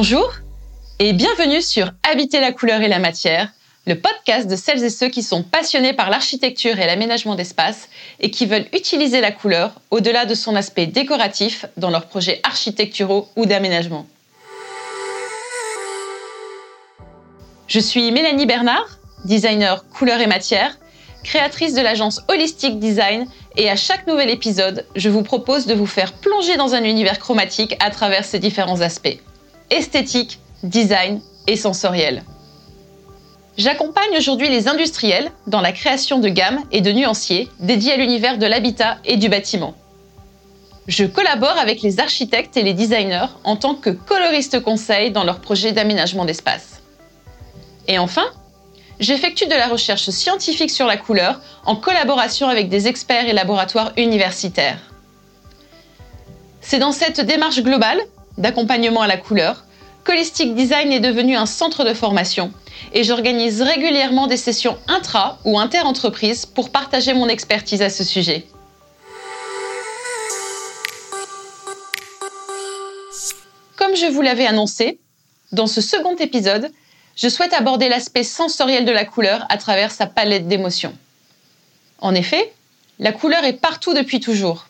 Bonjour et bienvenue sur Habiter la couleur et la matière, le podcast de celles et ceux qui sont passionnés par l'architecture et l'aménagement d'espace et qui veulent utiliser la couleur au-delà de son aspect décoratif dans leurs projets architecturaux ou d'aménagement. Je suis Mélanie Bernard, designer couleur et matière, créatrice de l'agence Holistic Design et à chaque nouvel épisode, je vous propose de vous faire plonger dans un univers chromatique à travers ses différents aspects esthétique, design et sensoriel. J'accompagne aujourd'hui les industriels dans la création de gammes et de nuanciers dédiés à l'univers de l'habitat et du bâtiment. Je collabore avec les architectes et les designers en tant que coloriste conseil dans leurs projets d'aménagement d'espace. Et enfin, j'effectue de la recherche scientifique sur la couleur en collaboration avec des experts et laboratoires universitaires. C'est dans cette démarche globale d'accompagnement à la couleur qu'Holistic Design est devenu un centre de formation et j'organise régulièrement des sessions intra ou inter-entreprises pour partager mon expertise à ce sujet. Comme je vous l'avais annoncé, dans ce second épisode, je souhaite aborder l'aspect sensoriel de la couleur à travers sa palette d'émotions. En effet, la couleur est partout depuis toujours.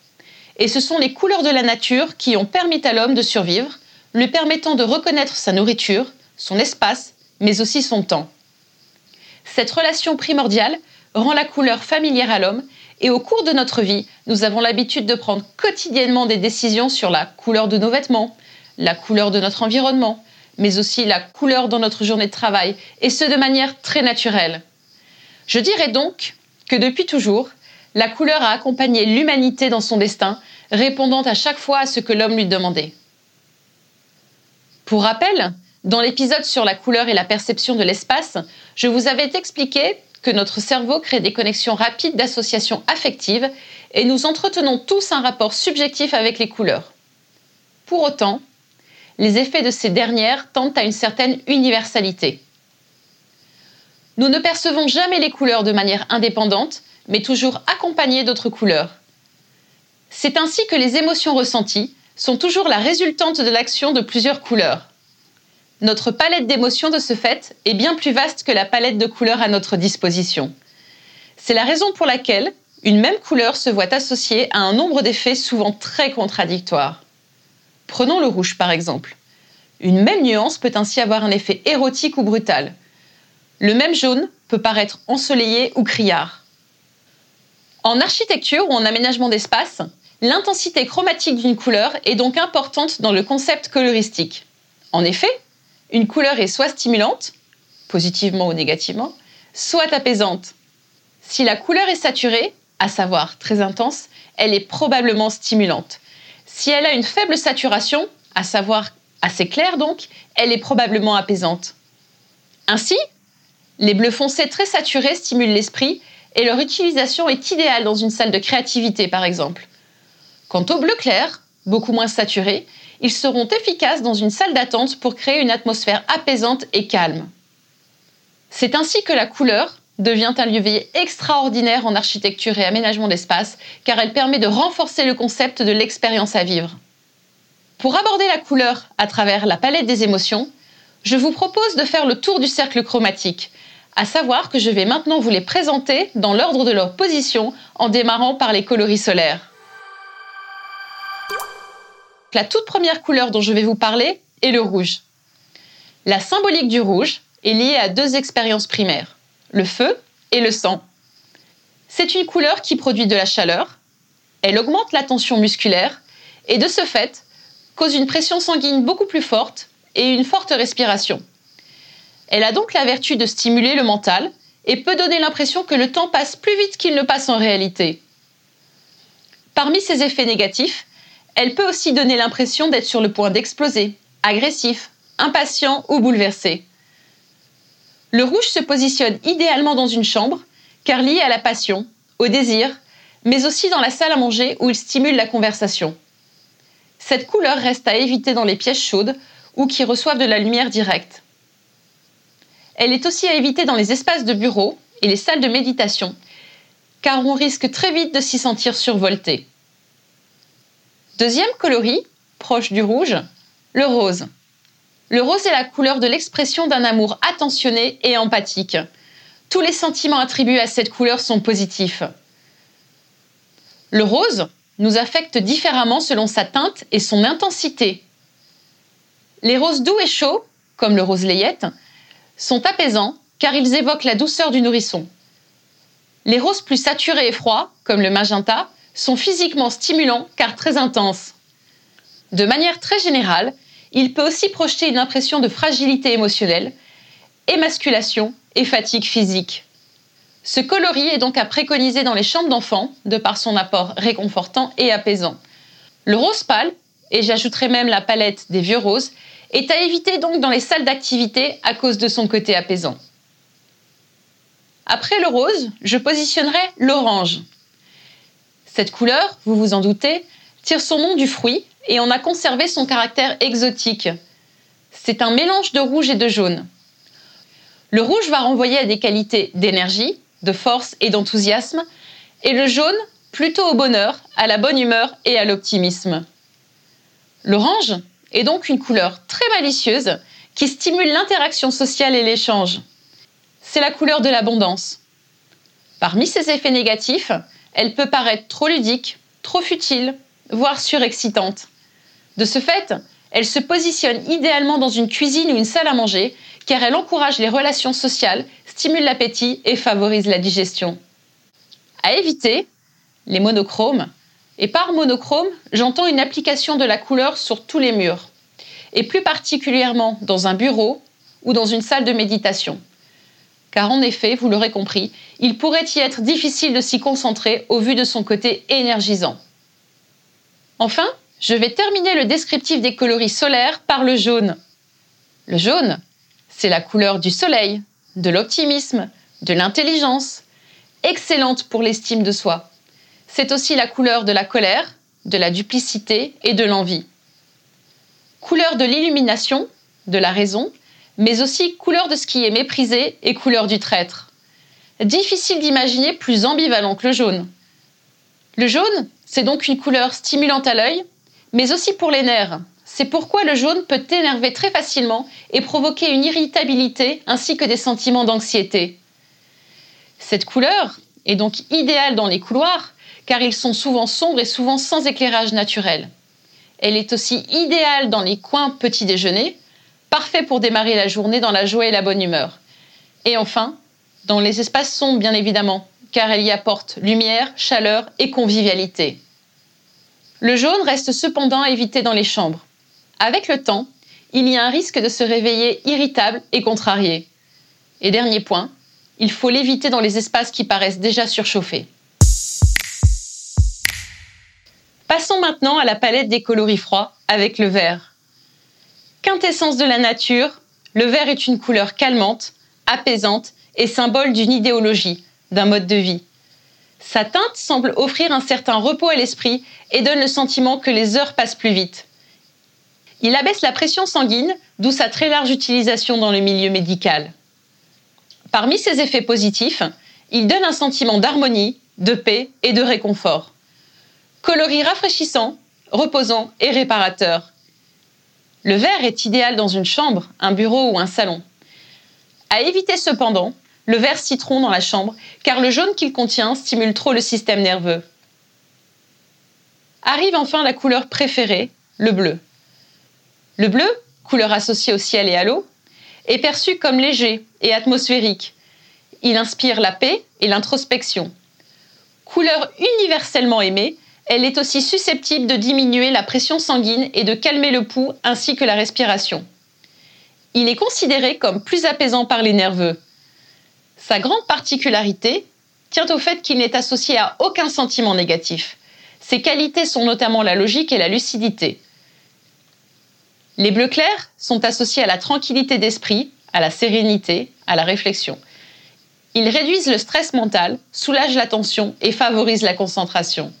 Et ce sont les couleurs de la nature qui ont permis à l'homme de survivre, lui permettant de reconnaître sa nourriture, son espace, mais aussi son temps. Cette relation primordiale rend la couleur familière à l'homme et au cours de notre vie, nous avons l'habitude de prendre quotidiennement des décisions sur la couleur de nos vêtements, la couleur de notre environnement, mais aussi la couleur dans notre journée de travail, et ce de manière très naturelle. Je dirais donc que depuis toujours, la couleur a accompagné l'humanité dans son destin, répondant à chaque fois à ce que l'homme lui demandait. Pour rappel, dans l'épisode sur la couleur et la perception de l'espace, je vous avais expliqué que notre cerveau crée des connexions rapides d'associations affectives et nous entretenons tous un rapport subjectif avec les couleurs. Pour autant, les effets de ces dernières tendent à une certaine universalité. Nous ne percevons jamais les couleurs de manière indépendante, mais toujours accompagnées d'autres couleurs. C'est ainsi que les émotions ressenties sont toujours la résultante de l'action de plusieurs couleurs. Notre palette d'émotions de ce fait est bien plus vaste que la palette de couleurs à notre disposition. C'est la raison pour laquelle une même couleur se voit associée à un nombre d'effets souvent très contradictoires. Prenons le rouge par exemple. Une même nuance peut ainsi avoir un effet érotique ou brutal. Le même jaune peut paraître ensoleillé ou criard. En architecture ou en aménagement d'espace, l'intensité chromatique d'une couleur est donc importante dans le concept coloristique. En effet, une couleur est soit stimulante, positivement ou négativement, soit apaisante. Si la couleur est saturée, à savoir très intense, elle est probablement stimulante. Si elle a une faible saturation, à savoir assez claire donc, elle est probablement apaisante. Ainsi, les bleus foncés très saturés stimulent l'esprit et leur utilisation est idéale dans une salle de créativité par exemple. Quant aux bleus clairs, beaucoup moins saturés, ils seront efficaces dans une salle d'attente pour créer une atmosphère apaisante et calme. C'est ainsi que la couleur, devient un levier extraordinaire en architecture et aménagement d'espace, car elle permet de renforcer le concept de l'expérience à vivre. Pour aborder la couleur à travers la palette des émotions, je vous propose de faire le tour du cercle chromatique, à savoir que je vais maintenant vous les présenter dans l'ordre de leur position en démarrant par les coloris solaires. La toute première couleur dont je vais vous parler est le rouge. La symbolique du rouge est liée à deux expériences primaires le feu et le sang. C'est une couleur qui produit de la chaleur, elle augmente la tension musculaire et de ce fait cause une pression sanguine beaucoup plus forte et une forte respiration. Elle a donc la vertu de stimuler le mental et peut donner l'impression que le temps passe plus vite qu'il ne passe en réalité. Parmi ses effets négatifs, elle peut aussi donner l'impression d'être sur le point d'exploser, agressif, impatient ou bouleversé. Le rouge se positionne idéalement dans une chambre, car lié à la passion, au désir, mais aussi dans la salle à manger où il stimule la conversation. Cette couleur reste à éviter dans les pièces chaudes ou qui reçoivent de la lumière directe. Elle est aussi à éviter dans les espaces de bureau et les salles de méditation, car on risque très vite de s'y sentir survolté. Deuxième coloris, proche du rouge, le rose. Le rose est la couleur de l'expression d'un amour attentionné et empathique. Tous les sentiments attribués à cette couleur sont positifs. Le rose nous affecte différemment selon sa teinte et son intensité. Les roses doux et chauds, comme le rose layette, sont apaisants car ils évoquent la douceur du nourrisson. Les roses plus saturés et froids, comme le magenta, sont physiquement stimulants car très intenses. De manière très générale, il peut aussi projeter une impression de fragilité émotionnelle, émasculation et fatigue physique. Ce coloris est donc à préconiser dans les chambres d'enfants, de par son apport réconfortant et apaisant. Le rose pâle, et j'ajouterai même la palette des vieux roses, est à éviter donc dans les salles d'activité à cause de son côté apaisant. Après le rose, je positionnerai l'orange. Cette couleur, vous vous en doutez, tire son nom du fruit et en a conservé son caractère exotique. C'est un mélange de rouge et de jaune. Le rouge va renvoyer à des qualités d'énergie, de force et d'enthousiasme, et le jaune plutôt au bonheur, à la bonne humeur et à l'optimisme. L'orange est donc une couleur très malicieuse qui stimule l'interaction sociale et l'échange. C'est la couleur de l'abondance. Parmi ses effets négatifs, elle peut paraître trop ludique, trop futile, voire surexcitante. De ce fait, elle se positionne idéalement dans une cuisine ou une salle à manger car elle encourage les relations sociales, stimule l'appétit et favorise la digestion. À éviter, les monochromes. Et par monochrome, j'entends une application de la couleur sur tous les murs, et plus particulièrement dans un bureau ou dans une salle de méditation. Car en effet, vous l'aurez compris, il pourrait y être difficile de s'y concentrer au vu de son côté énergisant. Enfin, je vais terminer le descriptif des coloris solaires par le jaune. Le jaune, c'est la couleur du soleil, de l'optimisme, de l'intelligence, excellente pour l'estime de soi. C'est aussi la couleur de la colère, de la duplicité et de l'envie. Couleur de l'illumination, de la raison, mais aussi couleur de ce qui est méprisé et couleur du traître. Difficile d'imaginer plus ambivalent que le jaune. Le jaune, c'est donc une couleur stimulante à l'œil, mais aussi pour les nerfs. C'est pourquoi le jaune peut énerver très facilement et provoquer une irritabilité ainsi que des sentiments d'anxiété. Cette couleur est donc idéale dans les couloirs car ils sont souvent sombres et souvent sans éclairage naturel. Elle est aussi idéale dans les coins petit déjeuner, parfait pour démarrer la journée dans la joie et la bonne humeur. Et enfin, dans les espaces sombres bien évidemment, car elle y apporte lumière, chaleur et convivialité. Le jaune reste cependant à éviter dans les chambres. Avec le temps, il y a un risque de se réveiller irritable et contrarié. Et dernier point, il faut l'éviter dans les espaces qui paraissent déjà surchauffés. Passons maintenant à la palette des coloris froids avec le vert. Quintessence de la nature, le vert est une couleur calmante, apaisante et symbole d'une idéologie, d'un mode de vie. Sa teinte semble offrir un certain repos à l'esprit et donne le sentiment que les heures passent plus vite. Il abaisse la pression sanguine, d'où sa très large utilisation dans le milieu médical. Parmi ses effets positifs, il donne un sentiment d'harmonie, de paix et de réconfort. Coloris rafraîchissant, reposant et réparateur. Le vert est idéal dans une chambre, un bureau ou un salon. À éviter cependant le vert citron dans la chambre, car le jaune qu'il contient stimule trop le système nerveux. Arrive enfin la couleur préférée, le bleu. Le bleu, couleur associée au ciel et à l'eau, est perçu comme léger et atmosphérique. Il inspire la paix et l'introspection. Couleur universellement aimée, elle est aussi susceptible de diminuer la pression sanguine et de calmer le pouls ainsi que la respiration. Il est considéré comme plus apaisant par les nerveux. Sa grande particularité tient au fait qu'il n'est associé à aucun sentiment négatif. Ses qualités sont notamment la logique et la lucidité. Les bleus clairs sont associés à la tranquillité d'esprit, à la sérénité, à la réflexion. Ils réduisent le stress mental, soulagent la tension et favorisent la concentration.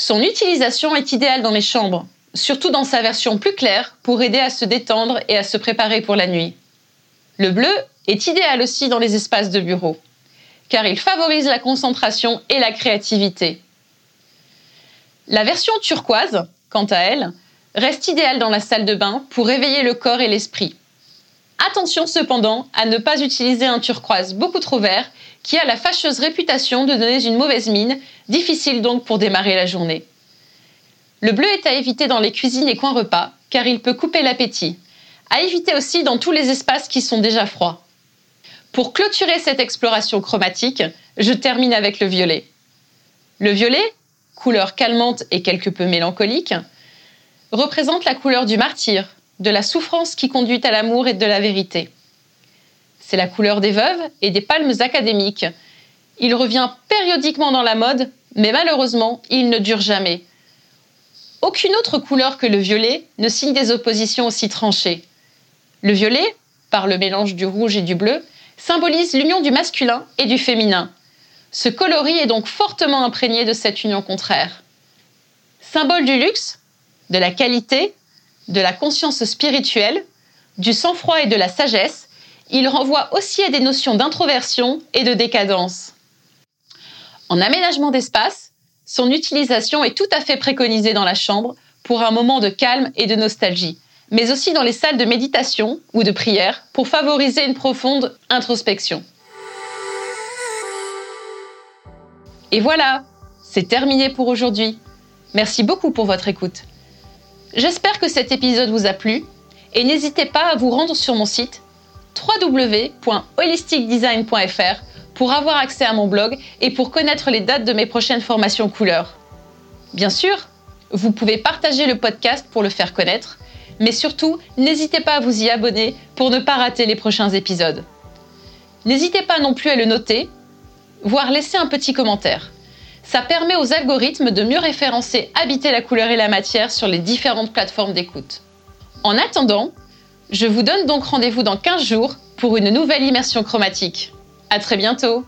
Son utilisation est idéale dans les chambres, surtout dans sa version plus claire pour aider à se détendre et à se préparer pour la nuit. Le bleu est idéal aussi dans les espaces de bureau, car il favorise la concentration et la créativité. La version turquoise, quant à elle, reste idéal dans la salle de bain pour réveiller le corps et l'esprit. Attention cependant à ne pas utiliser un turquoise beaucoup trop vert qui a la fâcheuse réputation de donner une mauvaise mine, difficile donc pour démarrer la journée. Le bleu est à éviter dans les cuisines et coins repas car il peut couper l'appétit. À éviter aussi dans tous les espaces qui sont déjà froids. Pour clôturer cette exploration chromatique, je termine avec le violet. Le violet, couleur calmante et quelque peu mélancolique, représente la couleur du martyr, de la souffrance qui conduit à l'amour et de la vérité. C'est la couleur des veuves et des palmes académiques. Il revient périodiquement dans la mode, mais malheureusement, il ne dure jamais. Aucune autre couleur que le violet ne signe des oppositions aussi tranchées. Le violet, par le mélange du rouge et du bleu, symbolise l'union du masculin et du féminin. Ce coloris est donc fortement imprégné de cette union contraire. Symbole du luxe, de la qualité, de la conscience spirituelle, du sang-froid et de la sagesse, il renvoie aussi à des notions d'introversion et de décadence. En aménagement d'espace, son utilisation est tout à fait préconisée dans la chambre pour un moment de calme et de nostalgie, mais aussi dans les salles de méditation ou de prière pour favoriser une profonde introspection. Et voilà, c'est terminé pour aujourd'hui. Merci beaucoup pour votre écoute. J'espère que cet épisode vous a plu et n'hésitez pas à vous rendre sur mon site www.holisticdesign.fr pour avoir accès à mon blog et pour connaître les dates de mes prochaines formations couleurs. Bien sûr, vous pouvez partager le podcast pour le faire connaître, mais surtout, n'hésitez pas à vous y abonner pour ne pas rater les prochains épisodes. N'hésitez pas non plus à le noter, voire laisser un petit commentaire. Ça permet aux algorithmes de mieux référencer Habiter la couleur et la matière sur les différentes plateformes d'écoute. En attendant, je vous donne donc rendez-vous dans 15 jours pour une nouvelle immersion chromatique. À très bientôt!